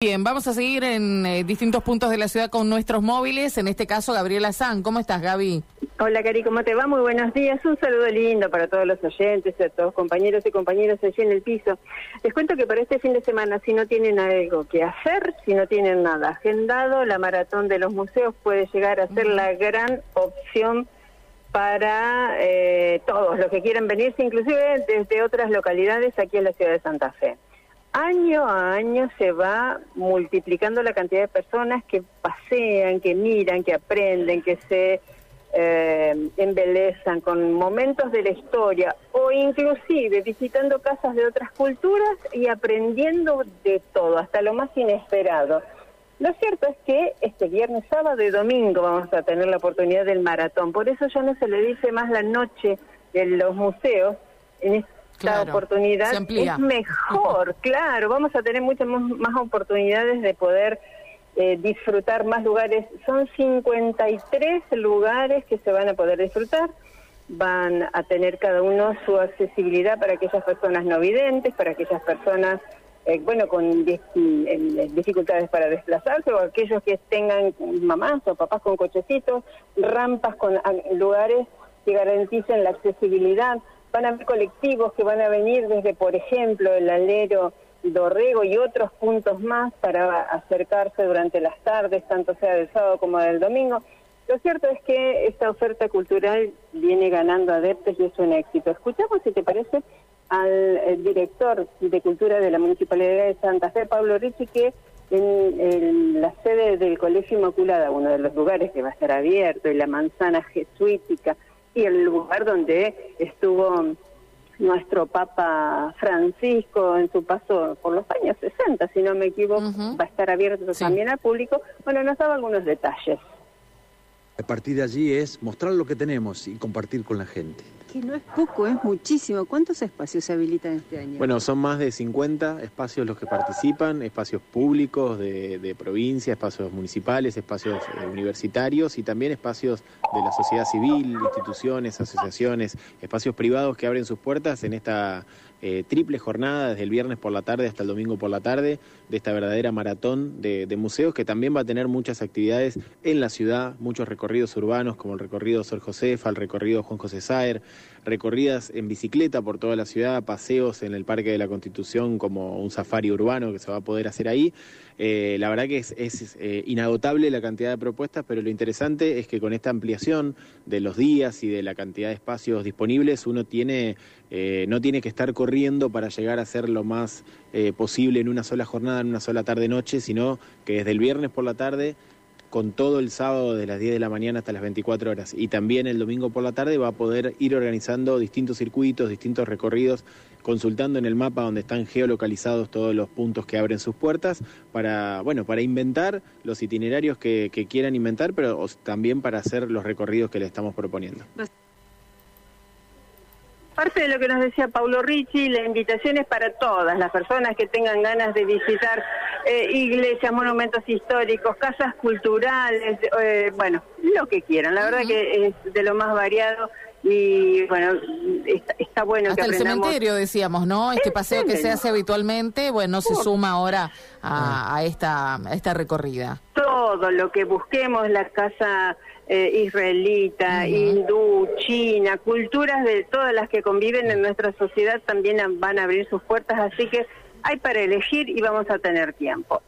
Bien, vamos a seguir en eh, distintos puntos de la ciudad con nuestros móviles. En este caso, Gabriela San. ¿Cómo estás, Gaby? Hola, Cari, ¿cómo te va? Muy buenos días. Un saludo lindo para todos los oyentes, a todos compañeros y compañeras allí en el piso. Les cuento que para este fin de semana, si no tienen algo que hacer, si no tienen nada agendado, la maratón de los museos puede llegar a ser la gran opción para eh, todos los que quieran venirse, inclusive desde otras localidades aquí en la ciudad de Santa Fe año a año se va multiplicando la cantidad de personas que pasean, que miran, que aprenden, que se eh, embelezan con momentos de la historia o inclusive visitando casas de otras culturas y aprendiendo de todo, hasta lo más inesperado. Lo cierto es que este viernes, sábado y domingo vamos a tener la oportunidad del maratón, por eso ya no se le dice más la noche de los museos, en esta oportunidad es mejor, claro, vamos a tener muchas más oportunidades de poder eh, disfrutar más lugares. Son 53 lugares que se van a poder disfrutar, van a tener cada uno su accesibilidad para aquellas personas no videntes, para aquellas personas eh, bueno, con dificultades para desplazarse o aquellos que tengan mamás o papás con cochecitos, rampas con lugares que garanticen la accesibilidad van a haber colectivos que van a venir desde, por ejemplo, el alero Dorrego y otros puntos más para acercarse durante las tardes, tanto sea del sábado como del domingo. Lo cierto es que esta oferta cultural viene ganando adeptos y es un éxito. Escuchamos, si te parece, al eh, director de Cultura de la Municipalidad de Santa Fe, Pablo Ricci, que en, en, la sede del Colegio Inmaculada, uno de los lugares que va a estar abierto, y la manzana jesuítica, y el lugar donde estuvo nuestro Papa Francisco en su paso por los años 60, si no me equivoco, va a estar abierto también al público. Bueno, nos daba algunos detalles. A partir de allí es mostrar lo que tenemos y compartir con la gente que no es poco, es muchísimo. ¿Cuántos espacios se habilitan este año? Bueno, son más de 50 espacios los que participan, espacios públicos de, provincia, espacios municipales, espacios eh, universitarios y también espacios de la sociedad civil, instituciones, asociaciones, espacios privados que abren sus puertas en esta eh, triple jornada desde el viernes por la tarde hasta el domingo por la tarde de esta verdadera maratón de, de, museos que también va a tener muchas actividades en la ciudad, muchos recorridos urbanos como el recorrido Sor Josefa, el recorrido Juan José Saer, recorridas en bicicleta por toda la ciudad, paseos en el Parque de la Constitución como un safari urbano que se va a poder hacer ahí. Eh, la verdad que es, eh, inagotable la cantidad de propuestas, pero lo interesante es que con esta ampliación de los días y de la cantidad de espacios disponibles, uno tiene, eh, no tiene que estar corriendo para llegar a hacer lo más posible en una sola jornada, en una sola tarde-noche, sino que desde el viernes por la tarde con todo el sábado de las 10 de la mañana hasta las 24 horas y también el domingo por la tarde va a poder ir organizando distintos circuitos, distintos recorridos, consultando en el mapa donde están geolocalizados todos los puntos que abren sus puertas para, bueno, para inventar los itinerarios que, que quieran inventar, pero también para hacer los recorridos que le estamos proponiendo. Parte de lo que nos decía Paulo Ricci, la invitación es para todas las personas que tengan ganas de visitar eh, iglesias, monumentos históricos, casas culturales, eh, bueno, lo que quieran. La verdad que es de lo más variado y bueno, está, bueno Hasta que el cementerio decíamos, ¿no? Este paseo que se hace habitualmente, bueno, se suma ahora a, a, esta, a esta recorrida. Todo lo que busquemos, la casa eh, israelita, hindú, china, culturas de todas las que conviven en nuestra sociedad también van a abrir sus puertas, así que hay para elegir y vamos a tener tiempo.